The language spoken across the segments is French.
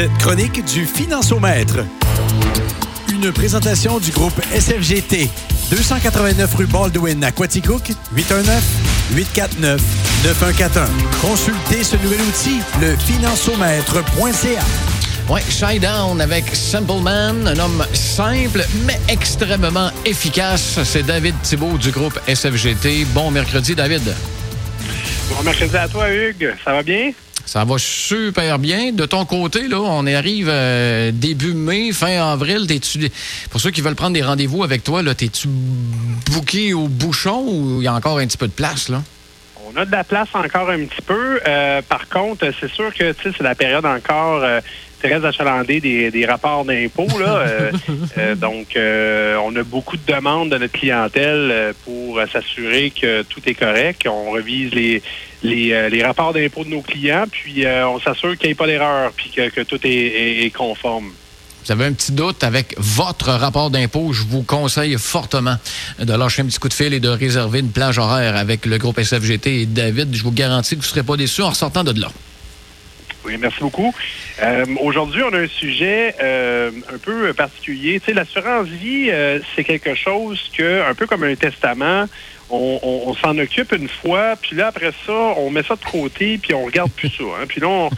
cette chronique du Financiomètre. Une présentation du groupe SFGT. 289 rue Baldwin à Quaticook, 819-849-9141. Consultez ce nouvel outil, le financiomètre.ca. Oui, Shy Down avec Simple Man, un homme simple mais extrêmement efficace. C'est David Thibault du groupe SFGT. Bon mercredi, David. Bon mercredi à toi, Hugues. Ça va bien? Ça va super bien. De ton côté, là, on arrive euh, début mai, fin avril. pour ceux qui veulent prendre des rendez-vous avec toi, t'es-tu bouqué au bouchon ou il y a encore un petit peu de place, là? On a de la place encore un petit peu. Euh, par contre, c'est sûr que c'est la période encore euh, très achalandée des, des rapports d'impôts. Euh, donc, on a beaucoup de demandes de notre clientèle pour s'assurer que tout est correct. On revise les, les, rapports d'impôts de nos clients, puis on s'assure qu'il n'y ait pas d'erreur, puis que, tout est conforme vous avez un petit doute avec votre rapport d'impôt, je vous conseille fortement de lâcher un petit coup de fil et de réserver une plage horaire avec le groupe SFGT et David. Je vous garantis que vous ne serez pas déçus en sortant de là. Merci beaucoup. Euh, aujourd'hui, on a un sujet euh, un peu particulier. Tu sais, l'assurance vie, euh, c'est quelque chose que, un peu comme un testament, on, s'en occupe une fois, puis là, après ça, on met ça de côté, puis on regarde plus ça. Hein. Puis là,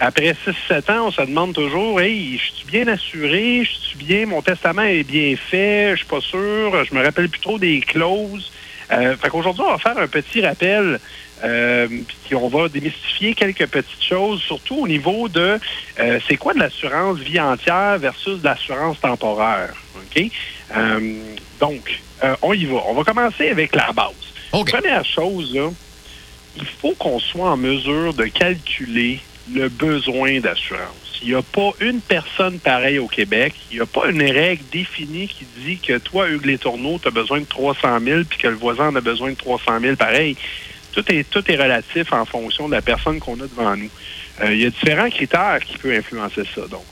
après 6-7 ans, on se demande toujours, hey, je suis bien assuré, je suis bien, mon testament est bien fait, je suis pas sûr, je me rappelle plus trop des clauses. Euh, fait qu'aujourd'hui, on va faire un petit rappel, euh, puis on va démystifier quelques petites choses, surtout au niveau de euh, c'est quoi de l'assurance vie entière versus de l'assurance temporaire. OK? Euh, donc, on y va. On va commencer avec la base. Première chose, il faut qu'on soit en mesure de calculer le besoin d'assurance. Il n'y a pas une personne pareille au Québec. Il n'y a pas une règle définie qui dit que toi, Hugues Les Tourneaux, tu as besoin de 300 000 puis que le voisin en a besoin de 300 000 pareil. Tout est, tout est relatif en fonction de la personne qu'on a devant nous. Euh, il y a différents critères qui peuvent influencer ça. Donc,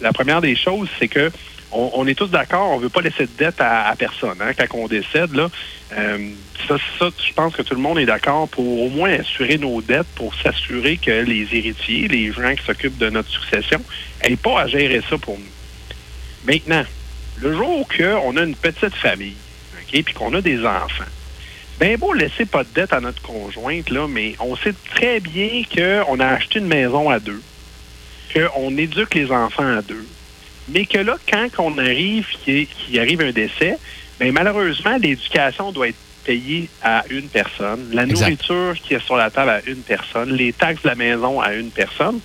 la première des choses, c'est que on, est tous d'accord, on veut pas laisser de dette à, personne. Hein, quand on décède, là, euh, ça, ça, je pense que tout le monde est d'accord pour au moins assurer nos dettes, pour s'assurer que les héritiers, les gens qui s'occupent de notre succession, n'aient pas à gérer ça pour nous. Maintenant, le jour qu'on a une petite famille, OK, puis qu'on a des enfants, ben beau laisser pas de dette à notre conjointe, là, mais on sait très bien qu'on a acheté une maison à deux, qu'on éduque les enfants à deux, mais que là, quand on arrive, qu'il arrive un décès, bien, malheureusement, l'éducation doit être payée à une personne, la nourriture qui est sur la table à une personne, les taxes de la maison à une personne.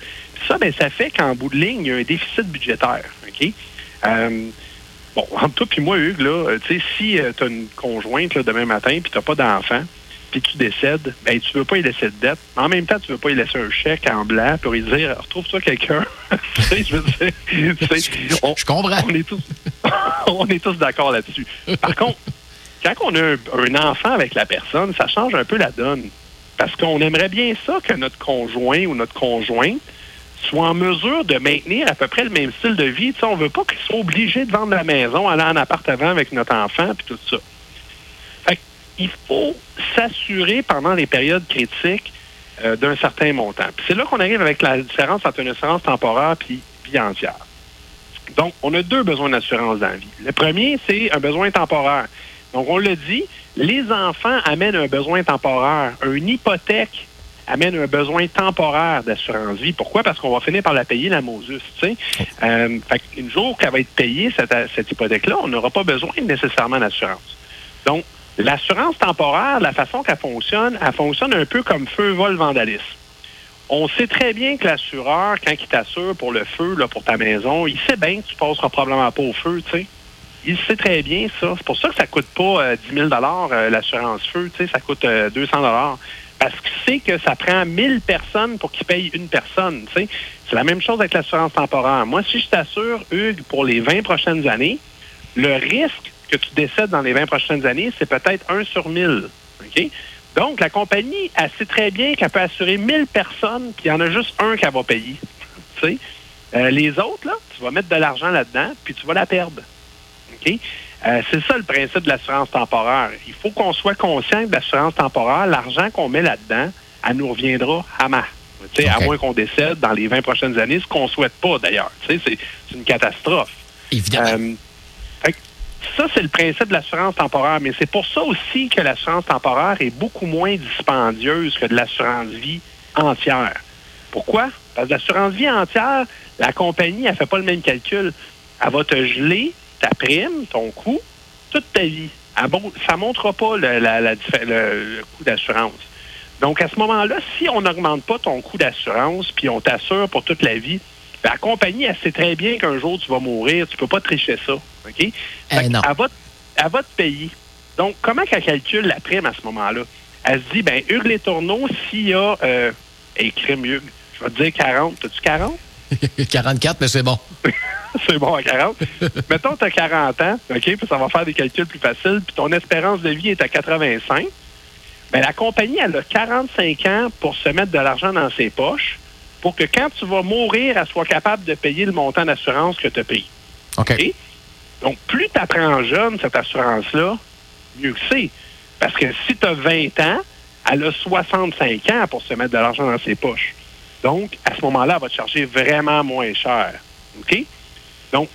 ça, bien, ça fait qu'en bout de ligne, il y a un déficit budgétaire. OK? Euh, bon, entre toi et moi, Hugues, là, tu sais, si euh, tu as une conjointe demain matin et tu n'as pas d'enfant, puis tu décèdes, ben tu veux pas y laisser de dette. En même temps, tu veux pas y laisser un chèque en blanc pour lui dire retrouve-toi quelqu'un. je veux dire, on, je comprends. On est tous, on est tous d'accord là-dessus. Par contre, quand on a un, enfant avec la personne, ça change un peu la donne. Parce qu'on aimerait bien ça que notre conjoint ou notre conjointe soit en mesure de maintenir à peu près le même style de vie. on veut pas qu'il soit obligé de vendre la maison, aller en appartement avec notre enfant, puis tout ça il faut s'assurer pendant les périodes critiques euh, d'un certain montant. C'est là qu'on arrive avec la différence entre une assurance temporaire et vie entière. Donc, on a deux besoins d'assurance dans la vie. Le premier, c'est un besoin temporaire. Donc, on le dit, les enfants amènent un besoin temporaire. Une hypothèque amène un besoin temporaire d'assurance vie. Pourquoi? Parce qu'on va finir par la payer, la Mosus. Euh, une jour qu'elle va être payée, cette, hypothèque-là, on n'aura pas besoin nécessairement d'assurance. Donc, L'assurance temporaire, la façon qu'elle fonctionne, elle fonctionne un peu comme feu, vol, vandalisme. On sait très bien que l'assureur, quand il t'assure pour le feu, là, pour ta maison, il sait bien que tu passeras probablement pas au feu, tu sais. Il sait très bien ça. C'est pour ça que ça coûte pas 10 000 euh, l'assurance feu, tu sais, ça coûte 200 euh, Parce qu'il sait que ça prend 1000 personnes pour qu'il paye une personne. C'est la même chose avec l'assurance temporaire. Moi, si je t'assure, Hugues, pour les 20 prochaines années, le risque que tu décèdes dans les 20 prochaines années, c'est peut-être un sur 1000. OK? Donc, la compagnie, elle sait très bien qu'elle peut assurer 1000 personnes, puis il y en a juste un qui va payer. Euh, les autres, là, tu vas mettre de l'argent là-dedans, puis tu vas la perdre. Euh, c'est ça le principe de l'assurance temporaire. Il faut qu'on soit conscient de l'assurance temporaire. L'argent qu'on met là-dedans, elle nous reviendra à ma. Tu sais, OK. À moins qu'on décède dans les 20 prochaines années, ce qu'on souhaite pas d'ailleurs. C'est une catastrophe. Évidemment. Euh, fait que ça, c'est le principe de l'assurance temporaire. Mais c'est pour ça aussi que l'assurance temporaire est beaucoup moins dispendieuse que de l'assurance vie entière. Pourquoi? Parce que l'assurance vie entière, la compagnie, elle fait pas le même calcul. Elle va te geler ta prime, ton coût, toute ta vie. Ça ne montrera pas le, la- la diffé- le- le coût d'assurance. Donc, à ce moment-là, si on n'augmente pas ton coût d'assurance, puis on t'assure pour toute la vie, la compagnie, elle sait très bien qu'un jour, tu vas mourir. Tu peux pas tricher ça. OK? Non. Elle va, elle va te payer. Donc, comment qu'elle calcule la prime à ce moment-là? Elle se dit, ben, Hugues Les Tourneaux, s'il y a... Euh, crime, Hugues, je vais te dire 40. T'as-tu 40? 44, mais c'est bon. c'est bon à 40. Mettons, tu as 40 ans, OK, puis ça va faire des calculs plus faciles, puis ton espérance de vie est à 85. Bien, la compagnie, elle a 45 ans pour se mettre de l'argent dans ses poches pour que quand tu vas mourir, elle soit capable de payer le montant d'assurance que tu as payé. OK. OK? Donc, plus tu apprends jeune cette assurance-là, mieux que c'est. Parce que si tu as 20 ans, elle a 65 ans pour se mettre de l'argent dans ses poches. Donc, à ce moment-là, elle va te charger vraiment moins cher. OK? Donc,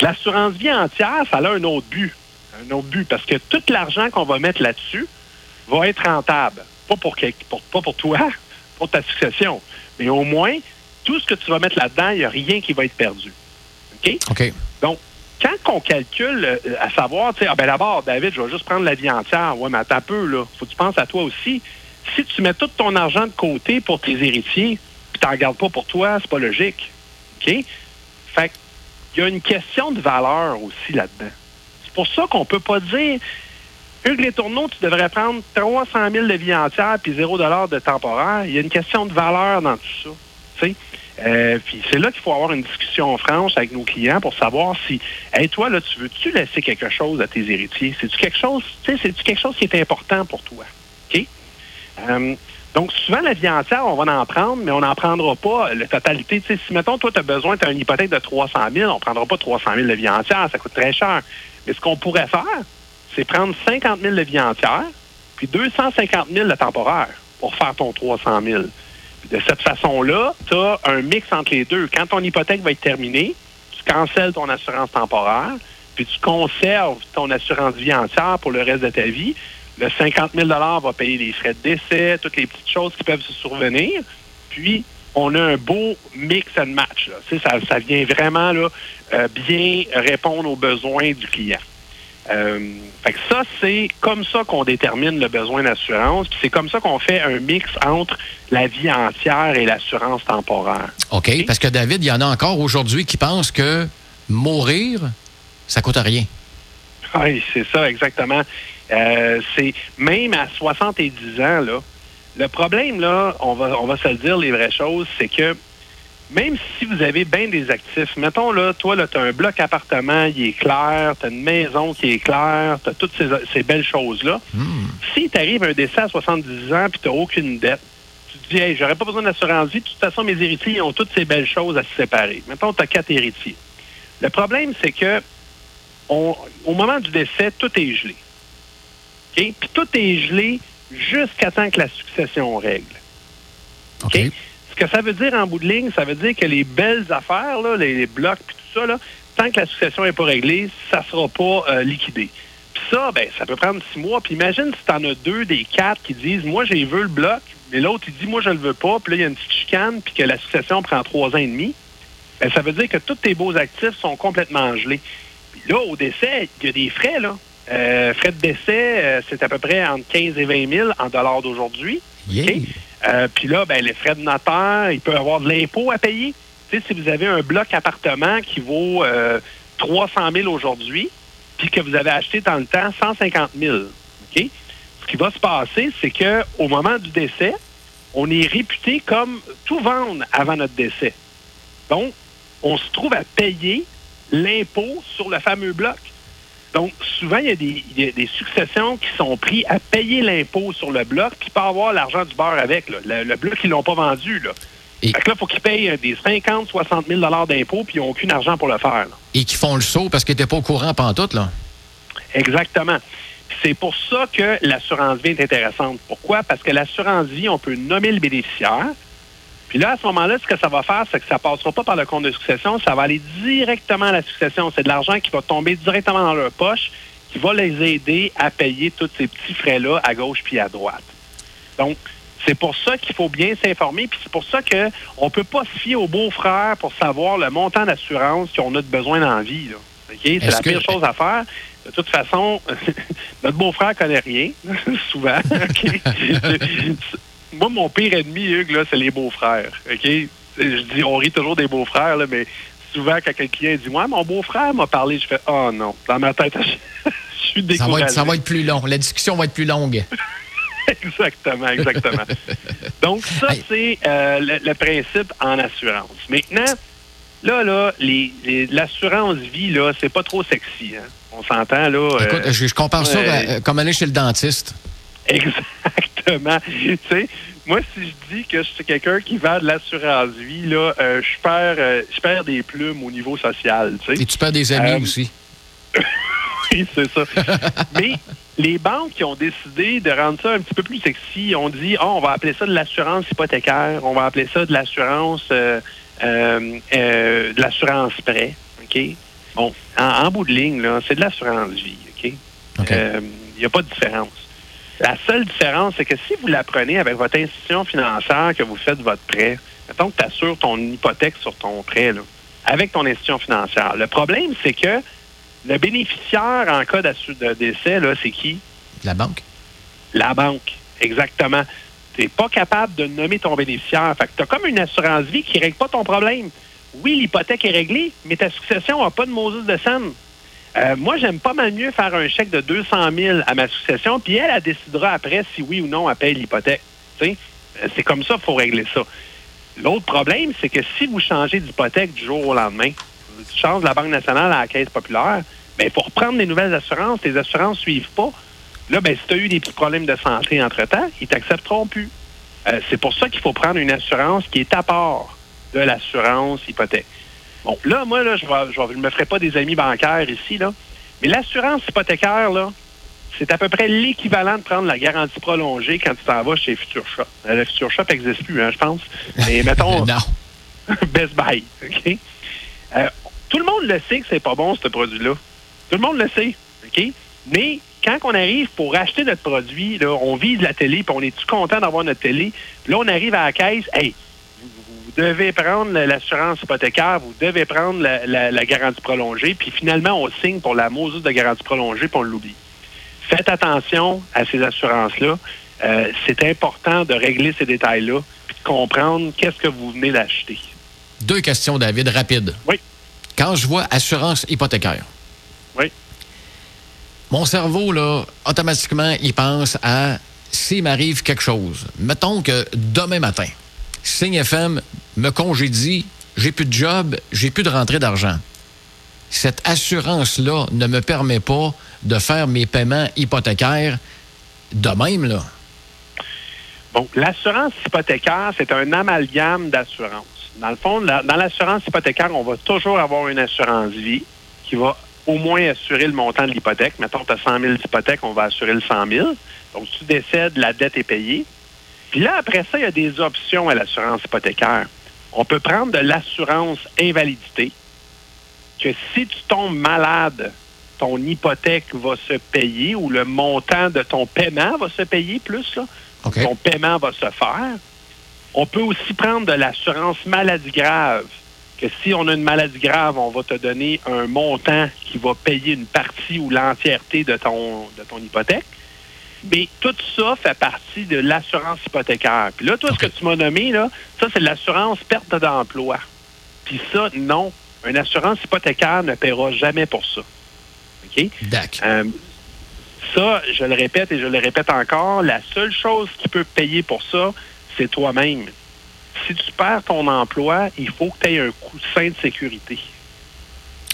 l'assurance vie entière, ça a un autre but. Un autre but, parce que tout l'argent qu'on va mettre là-dessus va être rentable. Pas pour, pour- pas pour toi, pour ta succession. Mais au moins, tout ce que tu vas mettre là-dedans, il n'y a rien qui va être perdu. OK? OK. Donc, quand on calcule, euh, à savoir, tu sais, ah ben d'abord, David, je vais juste prendre la vie entière. Ouais, mais attends un peu, là. Faut que tu penses à toi aussi. Si tu mets tout ton argent de côté pour tes héritiers, puis t'en gardes pas pour toi, c'est pas logique. OK? Fait il y a une question de valeur aussi là-dedans. C'est pour ça qu'on peut pas dire, Hugues Les Tourneaux, tu devrais prendre 300 000 de vie entière puis 0 de temporaire. Il y a une question de valeur dans tout ça. Euh, puis c'est là qu'il faut avoir une discussion franche avec nos clients pour savoir si, hey, toi, là, tu veux-tu laisser quelque chose à tes héritiers? C'est-tu quelque chose, tu sais, c'est-tu quelque chose qui est important pour toi? OK? Euh, donc, souvent, la vie entière, on va en prendre, mais on n'en prendra pas la totalité. Si, mettons, toi, tu as besoin, tu as une hypothèque de 300 000, on ne prendra pas 300 000 de vie entière, ça coûte très cher. Mais ce qu'on pourrait faire, c'est prendre 50 000 de vie entière, puis 250 000 de temporaire pour faire ton 300 000. Puis de cette façon-là, tu as un mix entre les deux. Quand ton hypothèque va être terminée, tu cancelles ton assurance temporaire, puis tu conserves ton assurance vie entière pour le reste de ta vie. Le 50 000 va payer les frais de décès, toutes les petites choses qui peuvent se survenir. Puis, on a un beau mix and match. Là. Tu sais, Ça, ça vient vraiment là, euh, bien répondre aux besoins du client. Euh, fait que ça, c'est comme ça qu'on détermine le besoin d'assurance. Puis c'est comme ça qu'on fait un mix entre la vie entière et l'assurance temporaire. OK? Parce que David, il y en a encore aujourd'hui qui pensent que mourir, ça coûte rien. Oui, c'est ça, exactement. Euh, c'est même à 70 ans, là, le problème, là, on va, on va se le dire les vraies choses, c'est que même si vous avez bien des actifs, mettons là, toi, là, tu as un bloc appartement, il est clair, tu as une maison qui est claire, tu as toutes ces, ces belles choses-là. Si t'arrive un décès à 70 ans puis tu aucune dette, tu te dis, hey, j'aurais pas besoin d'assurance vie, de toute façon, mes héritiers ils ont toutes ces belles choses à se séparer. Mettons, tu as quatre héritiers. Le problème, c'est que on- au moment du décès, tout est gelé. Puis tout est gelé jusqu'à temps que la succession règle. OK. OK? Ce que ça veut dire en bout de ligne, ça veut dire que les belles affaires, là, les, les blocs puis tout ça, là, tant que la succession n'est pas réglée, ça ne sera pas euh, liquidé. Puis ça, ben, ça peut prendre six mois. Puis imagine si tu en as deux des quatre qui disent Moi, j'ai veux le bloc, mais l'autre, il dit Moi, je le veux pas. Puis là, il y a une petite chicane, puis que la succession prend trois ans et demi. Ben, ça veut dire que tous tes beaux actifs sont complètement gelés. Puis là, au décès, il y a des frais, là. Euh, frais de décès, euh, c'est à peu près entre 15 et 20 000 en dollars d'aujourd'hui. Yeah. Euh, Puis là, ben, les frais de notaire, il peut y avoir de l'impôt à payer. Si vous avez un bloc appartement qui vaut euh, 300 000 aujourd'hui, puis que vous avez acheté dans le temps 150 000, OK? Ce qui va se passer, c'est que au moment du décès, on est réputé comme tout vendre avant notre décès. Donc, on se trouve à payer l'impôt sur le fameux bloc. Donc, souvent, il y, a des, il y a des successions qui sont prises à payer l'impôt sur le bloc, puis pas avoir l'argent du beurre avec. là. Le, le bloc, ils l'ont pas vendu. Là. Et- Fait que là, il faut qu'ils payent euh, des 50, 60 000 d'impôt, puis ils n'ont aucun argent pour le faire. là. Et qui font le saut parce qu'ils n'étaient pas au courant pantoute, là. Exactement. C'est pour ça que l'assurance vie est intéressante. Pourquoi? Parce que l'assurance vie, on peut nommer le bénéficiaire, Puis là, à ce moment-là, ce que ça va faire, c'est que ça ne passera pas par le compte de succession, ça va aller directement à la succession. C'est de l'argent qui va tomber directement dans leur poche, qui va les aider à payer tous ces petits frais-là à gauche puis à droite. Donc, c'est pour ça qu'il faut bien s'informer, puis c'est pour ça qu'on ne peut pas se fier aux beaux-frères pour savoir le montant d'assurance qu'on a de besoin dans la vie. C'est la pire chose à faire. De toute façon, notre beau-frère connaît rien, souvent. Moi, mon pire ennemi, Hugues, là, c'est les beaux-frères. OK? Je dis, on rit toujours des beaux-frères, là, mais souvent, quand quelqu'un dit, moi, mon beau-frère m'a parlé, je fais, oh non, dans ma tête, je, suis découragé. Ça va, être, plus long. La discussion va être plus longue. exactement, exactement. Donc, ça, c'est euh, le, principe en assurance. Maintenant, là, là, l'assurance vie, là, c'est pas trop sexy. Hein? On s'entend, là. Écoute, euh, je, compare ça euh, comme aller chez le dentiste. Exactement. tu sais, moi, si je dis que je suis quelqu'un qui vend de l'assurance vie, là, euh, je perds je perds des plumes au niveau social. Tu sais. Et tu perds des amis aussi. oui, c'est ça. Mais les banques qui ont décidé de rendre ça un petit peu plus sexy, ont dit oh, on va appeler ça de l'assurance hypothécaire, on va appeler ça de l'assurance de l'assurance prêt. OK? Bon, en, bout de ligne, là, c'est de l'assurance vie, OK? Il euh, n'y a pas de différence. La seule différence, c'est que si vous la prenez avec votre institution financière que vous faites votre prêt, mettons que tu assures ton hypothèque sur ton prêt, là, avec ton institution financière. Le problème, c'est que le bénéficiaire en cas de décès, c'est qui? La banque. La banque, exactement. Tu n'es pas capable de nommer ton bénéficiaire. Fait que tu as comme une assurance vie qui ne règle pas ton problème oui, l'hypothèque est réglée, mais ta succession n'a pas de Moses de scène. Euh, moi, j'aime pas mal mieux faire un chèque de 200 000 à ma succession, puis elle, elle décidera après si oui ou non elle paye l'hypothèque. Euh, c'est comme ça qu'il faut régler ça. L'autre problème, c'est que si vous changez d'hypothèque du jour au lendemain, tu changes de la Banque nationale à la Caisse populaire, ben, il faut reprendre les nouvelles assurances. Les assurances ne suivent pas. Là, ben, si tu as eu des petits problèmes de santé entre-temps, ils t'accepteront plus. Euh, c'est pour ça qu'il faut prendre une assurance qui est à part de l'assurance hypothèque. Bon, là, moi, là, je ne me ferai pas des amis bancaires ici, là. Mais l'assurance hypothécaire, là, c'est à peu près l'équivalent de prendre la garantie prolongée quand tu t'en vas chez Future Shop. Euh, le Future Shop n'existe plus, hein, je pense. Mais mettons. Best Buy, OK? Euh, tout le monde le sait que c'est pas bon, ce produit-là. Tout le monde le sait, OK? Mais quand on arrive pour acheter notre produit, là, on vise la télé, puis on est tout content d'avoir notre télé? Puis là, on arrive à la caisse, hey, vous devez prendre l'assurance hypothécaire, vous devez prendre la, garantie prolongée, puis finalement, on signe pour la Moses de garantie prolongée, puis on l'oublie. Faites attention à ces assurances-là. Euh, c'est important de régler ces détails-là, puis de comprendre qu'est-ce que vous venez d'acheter. Deux questions, David, rapides. Oui. Quand je vois assurance hypothécaire, oui. mon cerveau, là, automatiquement, il pense à s'il m'arrive quelque chose. Mettons que demain matin, Signe FM me congédie, j'ai plus de job, j'ai plus de rentrée d'argent. Cette assurance-là ne me permet pas de faire mes paiements hypothécaires de même, là. Bon, l'assurance hypothécaire, c'est un amalgame d'assurance. Dans le fond, dans l'assurance hypothécaire, on va toujours avoir une assurance vie qui va au moins assurer le montant de l'hypothèque. Mettons, tu as 100 000 d'hypothèque, on va assurer le 100 000. Donc, si tu décèdes, la dette est payée. Puis là, après ça, il y a des options à l'assurance hypothécaire. On peut prendre de l'assurance invalidité, que si tu tombes malade, ton hypothèque va se payer ou le montant de ton paiement va se payer plus. Là. Ton paiement va se faire. On peut aussi prendre de l'assurance maladie grave, que si on a une maladie grave, on va te donner un montant qui va payer une partie ou l'entièreté de ton, de ton hypothèque. Mais tout ça fait partie de l'assurance hypothécaire. Puis là, toi, ce que tu m'as nommé, là, ça, c'est l'assurance perte d'emploi. Puis ça, non. Une assurance hypothécaire ne paiera jamais pour ça. OK? D'accord. Euh, ça, je le répète et je le répète encore, la seule chose qui peut payer pour ça, c'est toi-même. Si tu perds ton emploi, il faut que tu aies un coussin de sécurité.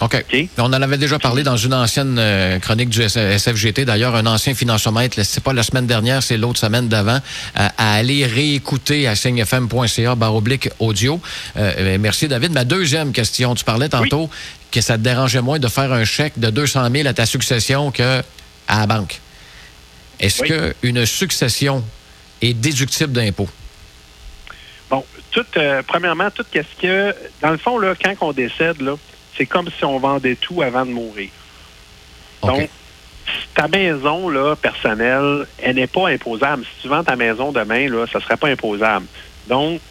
OK. On en avait déjà parlé dans une ancienne euh, chronique du SFGT. D'ailleurs, un ancien financiomètre, c'est pas la semaine dernière, c'est l'autre semaine d'avant, euh, à aller réécouter à signefm.ca baroblique audio. Euh, merci, David. Ma deuxième question, tu parlais tantôt que ça te dérangeait moins de faire un chèque de 200 000 à ta succession qu'à la banque. Est-ce que qu'une succession est déductible d'impôt? Bon, tout, euh, premièrement, tout qu'est-ce que, dans le fond, là, quand on décède, là, c'est comme si on vendait tout avant de mourir. Donc, ta maison là, personnelle, elle n'est pas imposable. Si tu vends ta maison demain, là, ça ne serait pas imposable. Donc,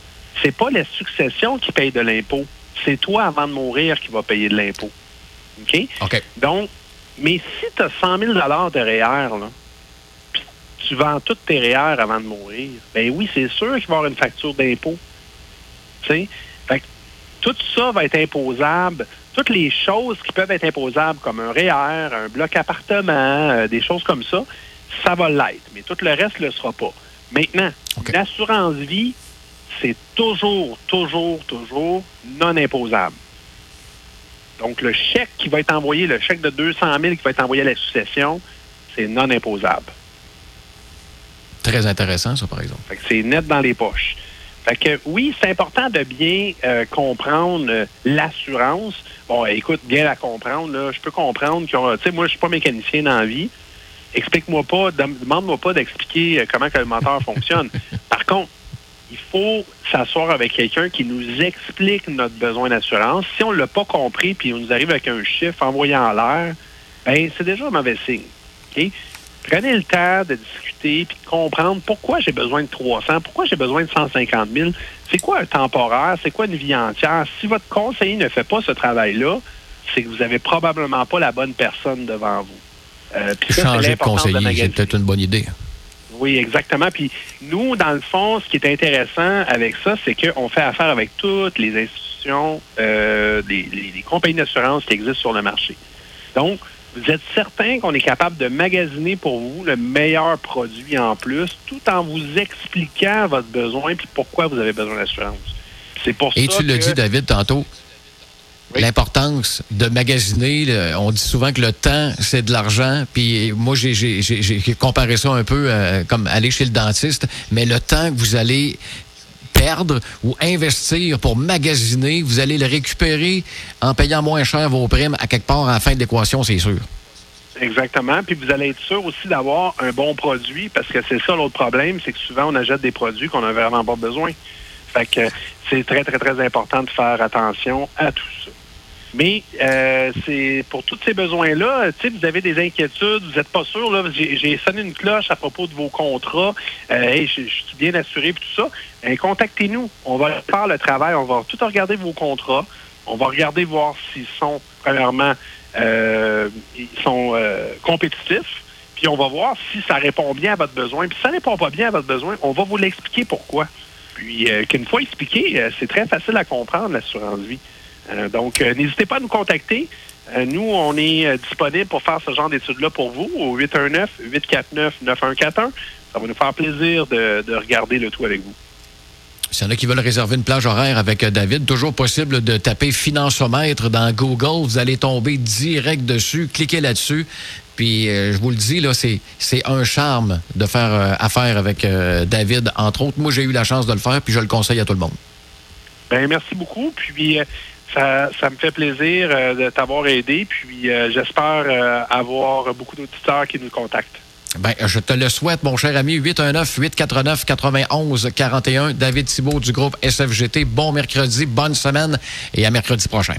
c'est pas la succession qui paye de l'impôt. C'est toi, avant de mourir, qui va payer de l'impôt. OK? OK. Donc, mais si tu as 100 000 de REER, là, puis tu vends tous tes REER avant de mourir, ben oui, c'est sûr qu'il va y avoir une facture d'impôt. Tu sais? Fait que tout ça va être imposable. Toutes les choses qui peuvent être imposables, comme un REER, un bloc appartement, euh, des choses comme ça, ça va l'être. Mais tout le reste ne le sera pas. Maintenant, OK. l'assurance vie, c'est toujours, toujours, toujours non imposable. Donc, le chèque qui va être envoyé, le chèque de 200 000 qui va être envoyé à la succession, c'est non imposable. Très intéressant, ça, par exemple. C'est net dans les poches. Fait que oui, c'est important de bien euh, comprendre euh, l'assurance. Bon, écoute, bien la comprendre, là, je peux comprendre que, tu sais, moi, je suis pas mécanicien dans la vie. Explique-moi pas, dem- demande-moi pas d'expliquer euh, comment que le moteur fonctionne. Par contre, il faut s'asseoir avec quelqu'un qui nous explique notre besoin d'assurance. Si on ne l'a pas compris puis on nous arrive avec un chiffre envoyé en l'air, ben c'est déjà un mauvais signe. OK? Prenez le temps de discuter puis de comprendre pourquoi j'ai besoin de 300, pourquoi j'ai besoin de 150 000. C'est quoi un temporaire? C'est quoi une vie entière? Si votre conseiller ne fait pas ce travail-là, c'est que vous n'avez probablement pas la bonne personne devant vous. Euh, ça, c'est Changer de conseiller, c'est peut-être une bonne idée. Oui, exactement. Puis nous, dans le fond, ce qui est intéressant avec ça, c'est qu'on fait affaire avec toutes les institutions, euh, les, les- les compagnies d'assurance qui existent sur le marché. Donc, vous êtes certain qu'on est capable de magasiner pour vous le meilleur produit en plus, tout en vous expliquant votre besoin puis pourquoi vous avez besoin d'assurance. C'est pour Et ça tu l'as que- dit, David, tantôt, Oui. l'importance de magasiner. on dit souvent que le temps, c'est de l'argent. Puis moi, j'ai comparé ça un peu euh, comme aller chez le dentiste. Mais le temps que vous allez ou investir pour magasiner, vous allez le récupérer en payant moins cher vos primes à quelque part à fin de l'équation, c'est sûr. Exactement. Puis vous allez être sûr aussi d'avoir un bon produit parce que c'est ça l'autre problème, c'est que souvent on achète des produits qu'on n'a vraiment pas besoin. Fait que c'est très, très, très important de faire attention à tout ça. Mais euh, c'est pour tous ces besoins-là, vous avez des inquiétudes, vous n'êtes pas sûr, là, j'ai sonné une cloche à propos de vos contrats, euh, hey, je, suis bien assuré puis tout ça. Ben, contactez-nous. On va faire le travail, on va tout regarder vos contrats, on va regarder voir s'ils sont, premièrement, euh, ils sont euh, compétitifs, puis on va voir si ça répond bien à votre besoin. Puis si ça répond pas bien à votre besoin, on va vous l'expliquer pourquoi. Puis euh, qu'une fois expliqué, euh, c'est très facile à comprendre l'assurance vie. Euh, donc, euh, n'hésitez pas à nous contacter. Euh, nous, on est disponible pour faire ce genre d'études-là pour vous au 819-849-9141. Ça va nous faire plaisir de, de regarder le tout avec vous. S'il y en a qui veulent réserver une plage horaire avec David, toujours possible de taper financiomètre dans Google. Vous allez tomber direct dessus. Cliquez là-dessus. Puis, euh, je vous le dis, là, c'est, c'est un charme de faire euh, affaire avec euh, David, entre autres. Moi, j'ai eu la chance de le faire, puis je le conseille à tout le monde. Ben merci beaucoup. Puis ça, me fait plaisir euh, de t'avoir aidé. Puis euh, j'espère euh, avoir beaucoup d'auditeurs qui nous contactent. Ben, je te le souhaite, mon cher ami. 819-849-91-41. David Thibault du groupe SFGT. Bon mercredi, bonne semaine et à mercredi prochain.